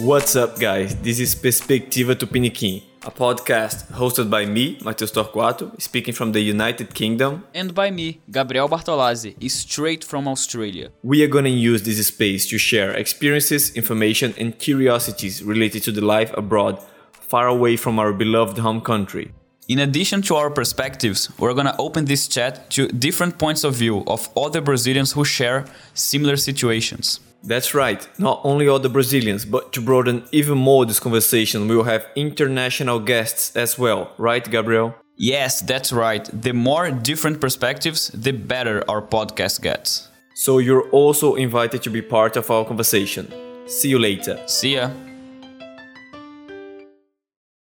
What's up, guys? This is Perspectiva Tupiniquim, a podcast hosted by me, Matheus Torquato, speaking from the United Kingdom. And by me, Gabriel Bartolazzi, straight from Australia. We are gonna use this space to share experiences, information, and curiosities related to the life abroad, far away from our beloved home country. In addition to our perspectives, we're gonna open this chat to different points of view of other Brazilians who share similar situations. That's right, not only all the Brazilians, but to broaden even more this conversation, we will have international guests as well, right, Gabriel? Yes, that's right. The more different perspectives, the better our podcast gets. So you're also invited to be part of our conversation. See you later. See ya.